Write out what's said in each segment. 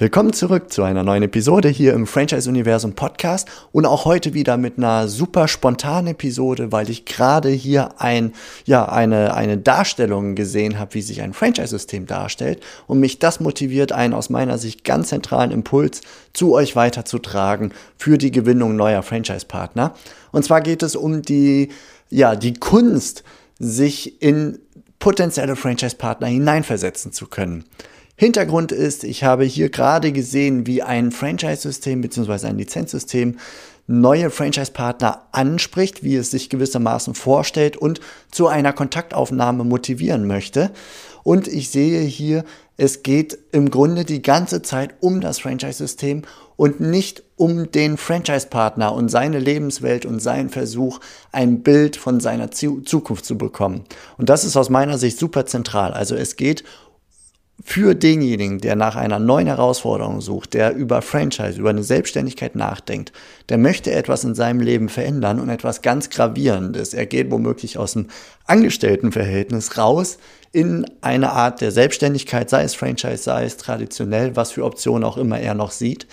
Willkommen zurück zu einer neuen Episode hier im Franchise Universum Podcast und auch heute wieder mit einer super spontanen Episode, weil ich gerade hier ein, ja, eine, eine Darstellung gesehen habe, wie sich ein Franchise-System darstellt und mich das motiviert, einen aus meiner Sicht ganz zentralen Impuls zu euch weiterzutragen für die Gewinnung neuer Franchise-Partner. Und zwar geht es um die, ja, die Kunst, sich in potenzielle Franchise-Partner hineinversetzen zu können. Hintergrund ist, ich habe hier gerade gesehen, wie ein Franchise-System bzw. ein Lizenzsystem neue Franchise-Partner anspricht, wie es sich gewissermaßen vorstellt und zu einer Kontaktaufnahme motivieren möchte. Und ich sehe hier, es geht im Grunde die ganze Zeit um das Franchise-System und nicht um den Franchise-Partner und seine Lebenswelt und seinen Versuch, ein Bild von seiner Zukunft zu bekommen. Und das ist aus meiner Sicht super zentral. Also es geht für denjenigen, der nach einer neuen Herausforderung sucht, der über Franchise, über eine Selbstständigkeit nachdenkt, der möchte etwas in seinem Leben verändern und etwas ganz Gravierendes. Er geht womöglich aus dem Angestelltenverhältnis raus in eine Art der Selbstständigkeit, sei es Franchise, sei es traditionell, was für Optionen auch immer er noch sieht.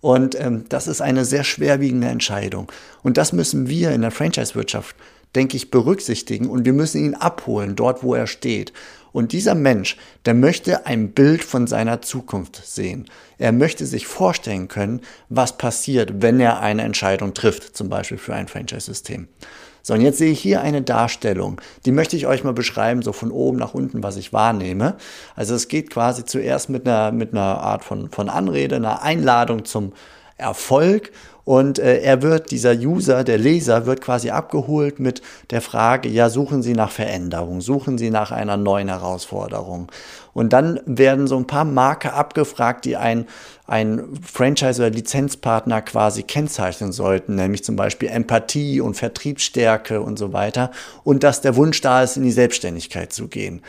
Und ähm, das ist eine sehr schwerwiegende Entscheidung. Und das müssen wir in der Franchise-Wirtschaft, denke ich, berücksichtigen und wir müssen ihn abholen, dort, wo er steht. Und dieser Mensch, der möchte ein Bild von seiner Zukunft sehen. Er möchte sich vorstellen können, was passiert, wenn er eine Entscheidung trifft, zum Beispiel für ein Franchise-System. So, und jetzt sehe ich hier eine Darstellung. Die möchte ich euch mal beschreiben, so von oben nach unten, was ich wahrnehme. Also es geht quasi zuerst mit einer, mit einer Art von, von Anrede, einer Einladung zum Erfolg und äh, er wird, dieser User, der Leser, wird quasi abgeholt mit der Frage, ja, suchen Sie nach Veränderung, suchen Sie nach einer neuen Herausforderung. Und dann werden so ein paar Marke abgefragt, die ein, ein Franchise- oder Lizenzpartner quasi kennzeichnen sollten, nämlich zum Beispiel Empathie und Vertriebsstärke und so weiter. Und dass der Wunsch da ist, in die Selbstständigkeit zu gehen.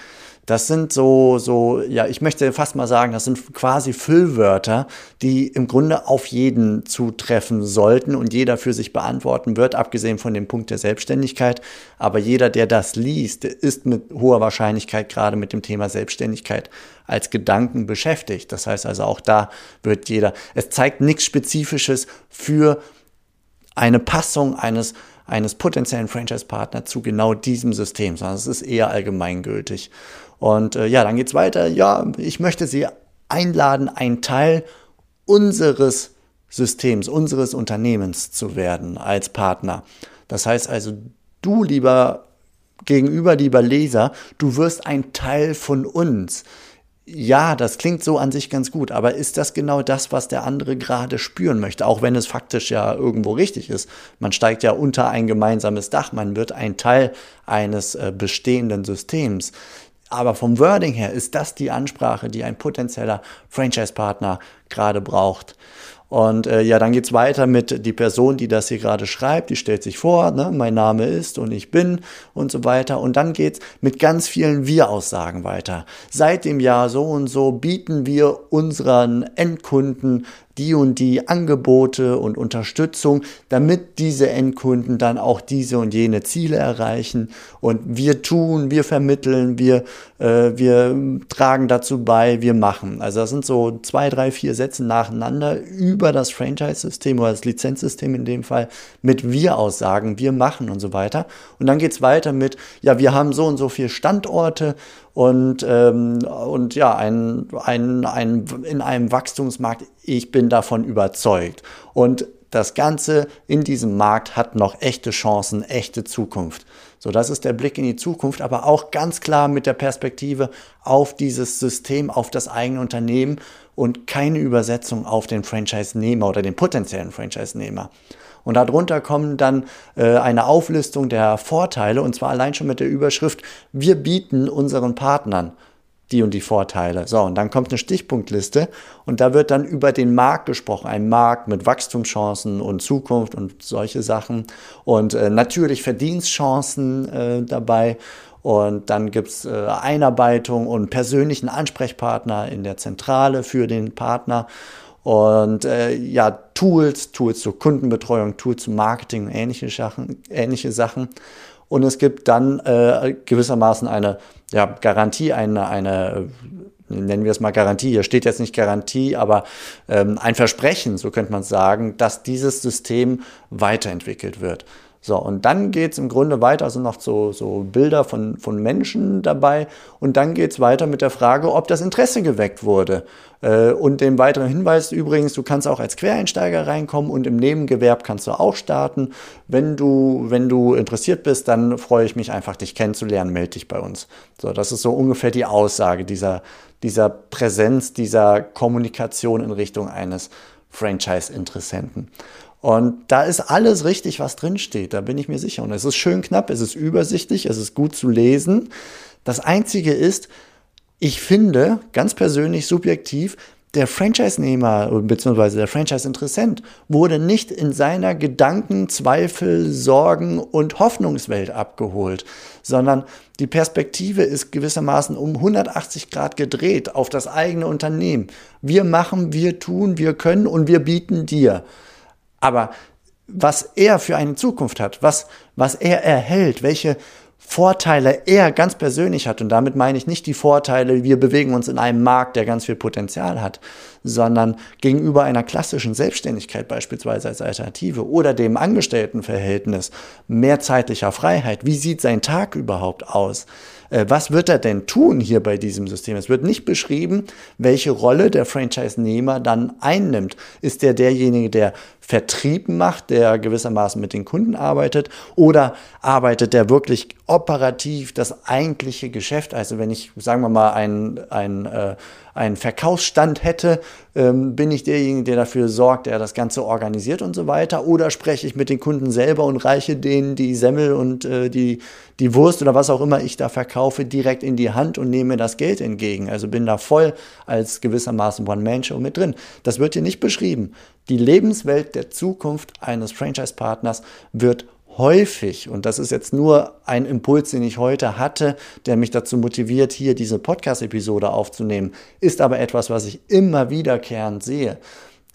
Das sind so, so, ja, ich möchte fast mal sagen, das sind quasi Füllwörter, die im Grunde auf jeden zutreffen sollten und jeder für sich beantworten wird, abgesehen von dem Punkt der Selbstständigkeit. Aber jeder, der das liest, ist mit hoher Wahrscheinlichkeit gerade mit dem Thema Selbstständigkeit als Gedanken beschäftigt. Das heißt also auch da wird jeder, es zeigt nichts Spezifisches für eine Passung eines eines potenziellen Franchise-Partners zu genau diesem System, sondern es ist eher allgemeingültig. Und äh, ja, dann geht's weiter. Ja, ich möchte Sie einladen, ein Teil unseres Systems, unseres Unternehmens zu werden als Partner. Das heißt also, du lieber gegenüber, lieber Leser, du wirst ein Teil von uns. Ja, das klingt so an sich ganz gut, aber ist das genau das, was der andere gerade spüren möchte? Auch wenn es faktisch ja irgendwo richtig ist. Man steigt ja unter ein gemeinsames Dach, man wird ein Teil eines äh, bestehenden Systems. Aber vom Wording her ist das die Ansprache, die ein potenzieller Franchise-Partner gerade braucht. Und äh, ja, dann geht's weiter mit die Person, die das hier gerade schreibt, die stellt sich vor, ne, mein Name ist und ich bin und so weiter. Und dann geht's mit ganz vielen Wir-Aussagen weiter. Seit dem Jahr so und so bieten wir unseren Endkunden die und die Angebote und Unterstützung, damit diese Endkunden dann auch diese und jene Ziele erreichen. Und wir tun, wir vermitteln, wir, äh, wir tragen dazu bei, wir machen. Also das sind so zwei, drei, vier Sätze nacheinander über das Franchise-System oder das Lizenzsystem in dem Fall mit Wir-Aussagen, wir machen und so weiter. Und dann geht's weiter mit, ja, wir haben so und so viele Standorte und, ähm, und ja, ein, ein, ein, in einem Wachstumsmarkt, ich bin davon überzeugt. Und das Ganze in diesem Markt hat noch echte Chancen, echte Zukunft. So, das ist der Blick in die Zukunft, aber auch ganz klar mit der Perspektive auf dieses System, auf das eigene Unternehmen und keine Übersetzung auf den Franchise-Nehmer oder den potenziellen Franchise-Nehmer. Und darunter kommen dann äh, eine Auflistung der Vorteile, und zwar allein schon mit der Überschrift, wir bieten unseren Partnern die und die Vorteile. So, und dann kommt eine Stichpunktliste und da wird dann über den Markt gesprochen. Ein Markt mit Wachstumschancen und Zukunft und solche Sachen. Und äh, natürlich Verdienstchancen äh, dabei. Und dann gibt's äh, Einarbeitung und persönlichen Ansprechpartner in der Zentrale für den Partner. Und äh, ja, Tools, Tools zur Kundenbetreuung, Tools zum Marketing, ähnliche Sachen, ähnliche Sachen. Und es gibt dann äh, gewissermaßen eine ja, Garantie, eine, eine nennen wir es mal Garantie, hier steht jetzt nicht Garantie, aber ähm, ein Versprechen, so könnte man sagen, dass dieses System weiterentwickelt wird. So, und dann geht's im Grunde weiter, also noch so, so Bilder von, von Menschen dabei. Und dann geht's weiter mit der Frage, ob das Interesse geweckt wurde. Äh, und dem weiteren Hinweis übrigens, du kannst auch als Quereinsteiger reinkommen und im Nebengewerb kannst du auch starten. Wenn du, wenn du interessiert bist, dann freue ich mich einfach, dich kennenzulernen, melde dich bei uns. So, das ist so ungefähr die Aussage dieser, dieser Präsenz, dieser Kommunikation in Richtung eines Franchise-Interessenten. Und da ist alles richtig, was drinsteht, da bin ich mir sicher. Und es ist schön knapp, es ist übersichtlich, es ist gut zu lesen. Das Einzige ist, ich finde, ganz persönlich, subjektiv, der Franchise-Nehmer bzw. der Franchise-Interessent wurde nicht in seiner Gedanken, Zweifel, Sorgen und Hoffnungswelt abgeholt, sondern die Perspektive ist gewissermaßen um 180 Grad gedreht auf das eigene Unternehmen. Wir machen, wir tun, wir können und wir bieten dir. Aber was er für eine Zukunft hat, was, was er erhält, welche Vorteile er ganz persönlich hat, und damit meine ich nicht die Vorteile, wir bewegen uns in einem Markt, der ganz viel Potenzial hat, sondern gegenüber einer klassischen Selbstständigkeit beispielsweise als Alternative oder dem Angestelltenverhältnis, mehr zeitlicher Freiheit, wie sieht sein Tag überhaupt aus? Äh, was wird er denn tun hier bei diesem System? Es wird nicht beschrieben, welche Rolle der Franchise-Nehmer dann einnimmt. Ist der derjenige, der Vertrieb macht, der gewissermaßen mit den Kunden arbeitet, oder arbeitet der wirklich operativ das eigentliche Geschäft? Also wenn ich, sagen wir mal, ein, ein äh, einen Verkaufsstand hätte, ähm, bin ich derjenige, der dafür sorgt, der das Ganze organisiert und so weiter? Oder spreche ich mit den Kunden selber und reiche denen die Semmel und äh, die, die Wurst oder was auch immer ich da verkaufe direkt in die Hand und nehme das Geld entgegen? Also bin da voll als gewissermaßen One-Man-Show mit drin. Das wird hier nicht beschrieben. Die Lebenswelt der Zukunft eines Franchise-Partners wird häufig, und das ist jetzt nur ein Impuls, den ich heute hatte, der mich dazu motiviert, hier diese Podcast-Episode aufzunehmen, ist aber etwas, was ich immer wiederkehrend sehe.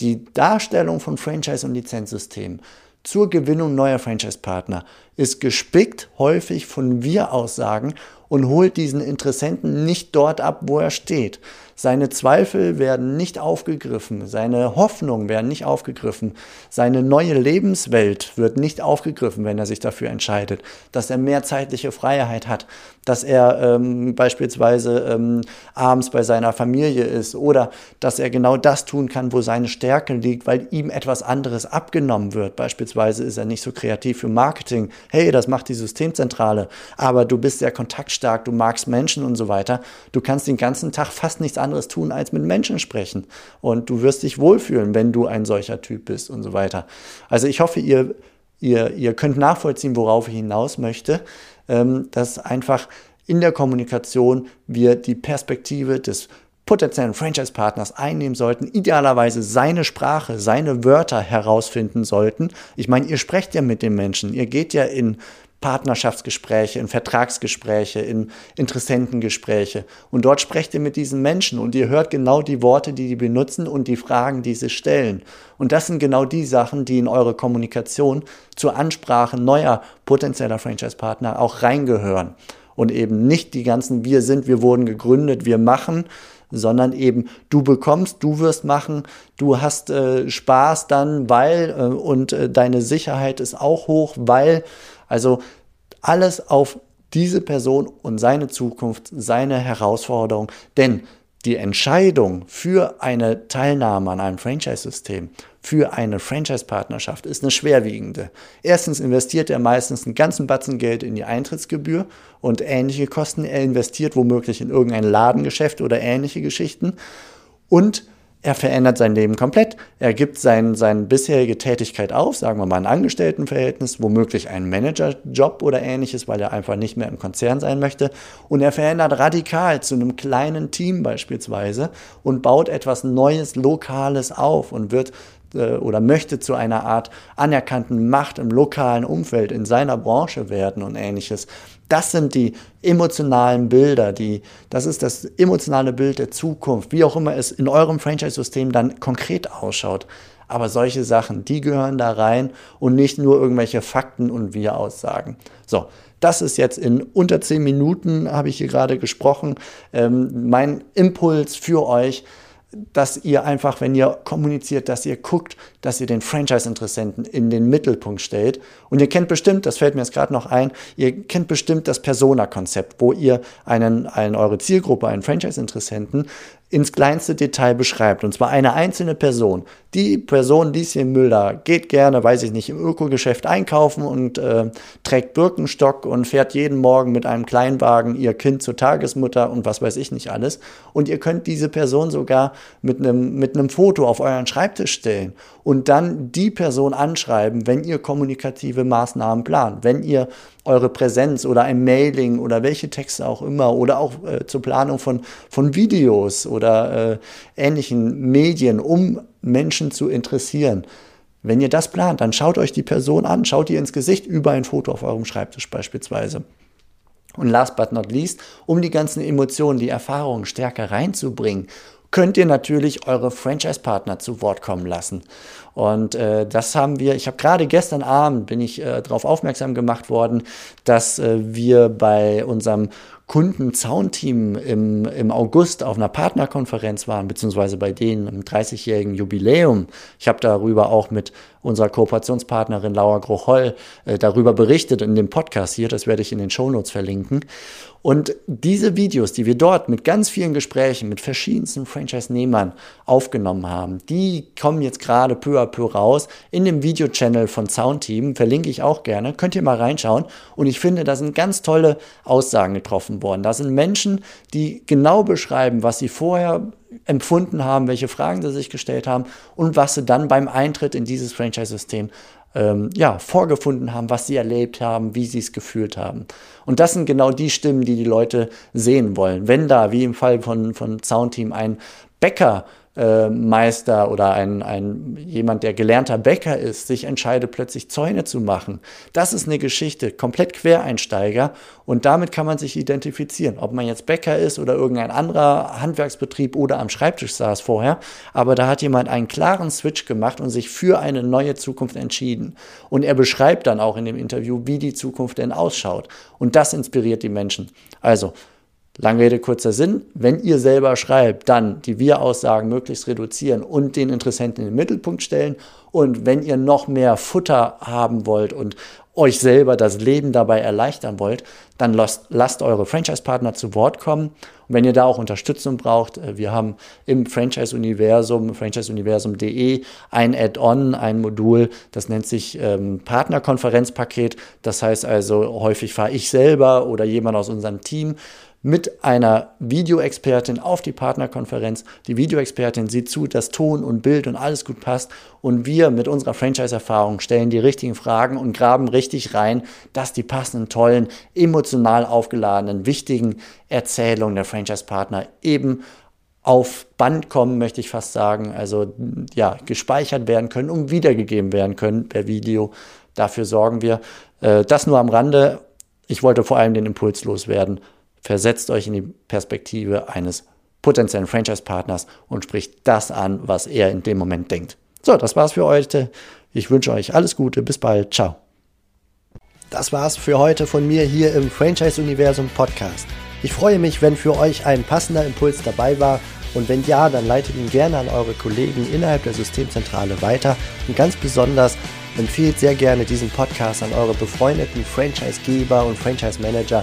Die Darstellung von Franchise- und Lizenzsystemen zur Gewinnung neuer Franchise-Partner ist gespickt häufig von Wir-Aussagen und holt diesen Interessenten nicht dort ab, wo er steht. Seine Zweifel werden nicht aufgegriffen, seine Hoffnungen werden nicht aufgegriffen, seine neue Lebenswelt wird nicht aufgegriffen, wenn er sich dafür entscheidet, dass er mehr zeitliche Freiheit hat, dass er ähm, beispielsweise ähm, abends bei seiner Familie ist oder dass er genau das tun kann, wo seine Stärke liegt, weil ihm etwas anderes abgenommen wird. Beispielsweise ist er nicht so kreativ für Marketing. Hey, das macht die Systemzentrale, aber du bist sehr kontaktstark, du magst Menschen und so weiter. Du kannst den ganzen Tag fast nichts anderes tun, als mit Menschen sprechen. Und du wirst dich wohlfühlen, wenn du ein solcher Typ bist und so weiter. Also ich hoffe, ihr, ihr, ihr könnt nachvollziehen, worauf ich hinaus möchte, ähm, dass einfach in der Kommunikation wir die Perspektive des potenziellen Franchise-Partners einnehmen sollten, idealerweise seine Sprache, seine Wörter herausfinden sollten. Ich meine, ihr sprecht ja mit den Menschen, ihr geht ja in Partnerschaftsgespräche, in Vertragsgespräche, in Interessentengespräche. Und dort sprecht ihr mit diesen Menschen und ihr hört genau die Worte, die die benutzen und die Fragen, die sie stellen. Und das sind genau die Sachen, die in eure Kommunikation zur Ansprache neuer potenzieller Franchise-Partner auch reingehören. Und eben nicht die ganzen Wir sind, wir wurden gegründet, wir machen, sondern eben du bekommst, du wirst machen, du hast äh, Spaß dann, weil äh, und äh, deine Sicherheit ist auch hoch, weil also alles auf diese Person und seine Zukunft, seine Herausforderung. Denn die Entscheidung für eine Teilnahme an einem Franchise-System, für eine Franchise-Partnerschaft ist eine schwerwiegende. Erstens investiert er meistens einen ganzen Batzen Geld in die Eintrittsgebühr und ähnliche Kosten. Er investiert womöglich in irgendein Ladengeschäft oder ähnliche Geschichten. Und er verändert sein Leben komplett. Er gibt sein, seine bisherige Tätigkeit auf, sagen wir mal ein Angestelltenverhältnis, womöglich einen Managerjob oder ähnliches, weil er einfach nicht mehr im Konzern sein möchte. Und er verändert radikal zu einem kleinen Team beispielsweise und baut etwas Neues, Lokales auf und wird äh, oder möchte zu einer Art anerkannten Macht im lokalen Umfeld in seiner Branche werden und ähnliches. Das sind die emotionalen Bilder, die, das ist das emotionale Bild der Zukunft, wie auch immer es in eurem Franchise-System dann konkret ausschaut. Aber solche Sachen, die gehören da rein und nicht nur irgendwelche Fakten und Wir-Aussagen. So, das ist jetzt in unter zehn Minuten, habe ich hier gerade gesprochen, ähm, mein Impuls für euch dass ihr einfach, wenn ihr kommuniziert, dass ihr guckt, dass ihr den Franchise-Interessenten in den Mittelpunkt stellt. Und ihr kennt bestimmt, das fällt mir jetzt gerade noch ein, ihr kennt bestimmt das Persona-Konzept, wo ihr einen, einen, eure Zielgruppe, einen Franchise-Interessenten ins kleinste Detail beschreibt. Und zwar eine einzelne Person. Die Person, Lieschen Müller, geht gerne, weiß ich nicht, im Ökogeschäft einkaufen und äh, trägt Birkenstock und fährt jeden Morgen mit einem Kleinwagen ihr Kind zur Tagesmutter und was weiß ich nicht alles. Und ihr könnt diese Person sogar mit einem, mit einem Foto auf euren Schreibtisch stellen und dann die Person anschreiben, wenn ihr kommunikative Maßnahmen plant, wenn ihr eure Präsenz oder ein Mailing oder welche Texte auch immer oder auch äh, zur Planung von, von Videos oder äh, ähnlichen Medien, um Menschen zu interessieren. Wenn ihr das plant, dann schaut euch die Person an, schaut ihr ins Gesicht über ein Foto auf eurem Schreibtisch beispielsweise. Und last but not least, um die ganzen Emotionen, die Erfahrungen stärker reinzubringen, könnt ihr natürlich eure Franchise-Partner zu Wort kommen lassen. Und äh, das haben wir, ich habe gerade gestern Abend, bin ich äh, darauf aufmerksam gemacht worden, dass äh, wir bei unserem Kunden-Zaunteam im, im August auf einer Partnerkonferenz waren, beziehungsweise bei denen im 30-jährigen Jubiläum. Ich habe darüber auch mit unserer Kooperationspartnerin Laura Grocholl äh, darüber berichtet in dem Podcast hier, das werde ich in den Shownotes verlinken. Und diese Videos, die wir dort mit ganz vielen Gesprächen mit verschiedensten Franchise-Nehmern aufgenommen haben, die kommen jetzt gerade peu à peu raus in dem Video-Channel von Soundteam, verlinke ich auch gerne, könnt ihr mal reinschauen. Und ich finde, da sind ganz tolle Aussagen getroffen worden. Da sind Menschen, die genau beschreiben, was sie vorher empfunden haben, welche Fragen sie sich gestellt haben und was sie dann beim Eintritt in dieses Franchise-System ähm, ja, vorgefunden haben, was sie erlebt haben, wie sie es gefühlt haben. Und das sind genau die Stimmen, die die Leute sehen wollen. Wenn da, wie im Fall von, von Soundteam, ein Bäcker äh, Meister oder ein, ein jemand, der gelernter Bäcker ist, sich entscheidet, plötzlich Zäune zu machen. Das ist eine Geschichte, komplett Quereinsteiger und damit kann man sich identifizieren, ob man jetzt Bäcker ist oder irgendein anderer Handwerksbetrieb oder am Schreibtisch saß vorher, aber da hat jemand einen klaren Switch gemacht und sich für eine neue Zukunft entschieden. Und er beschreibt dann auch in dem Interview, wie die Zukunft denn ausschaut. Und das inspiriert die Menschen. Also, Lange Rede, kurzer Sinn. Wenn ihr selber schreibt, dann die Wir-Aussagen möglichst reduzieren und den Interessenten in den Mittelpunkt stellen. Und wenn ihr noch mehr Futter haben wollt und euch selber das Leben dabei erleichtern wollt, dann lasst, lasst eure Franchise-Partner zu Wort kommen. Und wenn ihr da auch Unterstützung braucht, äh, wir haben im Franchise-Universum, franchiseuniversum.de ein Add-on, ein Modul, das nennt sich ähm, Partnerkonferenzpaket. Das heißt also, häufig fahre ich selber oder jemand aus unserem Team mit einer Videoexpertin auf die Partnerkonferenz. Die Videoexpertin sieht zu, dass Ton und Bild und alles gut passt. Und wir mit unserer Franchise-Erfahrung stellen die richtigen Fragen und graben richtig rein, dass die passenden, tollen, emotional aufgeladenen, wichtigen Erzählungen der Franchise-Partner eben auf Band kommen, möchte ich fast sagen, also ja, gespeichert werden können und wiedergegeben werden können per Video. Dafür sorgen wir. Äh, das nur am Rande. Ich wollte vor allem den Impuls loswerden. Versetzt euch in die Perspektive eines potenziellen Franchise-Partners und spricht das an, was er in dem Moment denkt. So, das war's für heute. Ich wünsche euch alles Gute. Bis bald. Ciao. Das war's für heute von mir hier im Franchise-Universum Podcast. Ich freue mich, wenn für euch ein passender Impuls dabei war. Und wenn ja, dann leitet ihn gerne an eure Kollegen innerhalb der Systemzentrale weiter. Und ganz besonders empfehlt sehr gerne diesen Podcast an eure befreundeten Franchise-Geber und Franchise-Manager,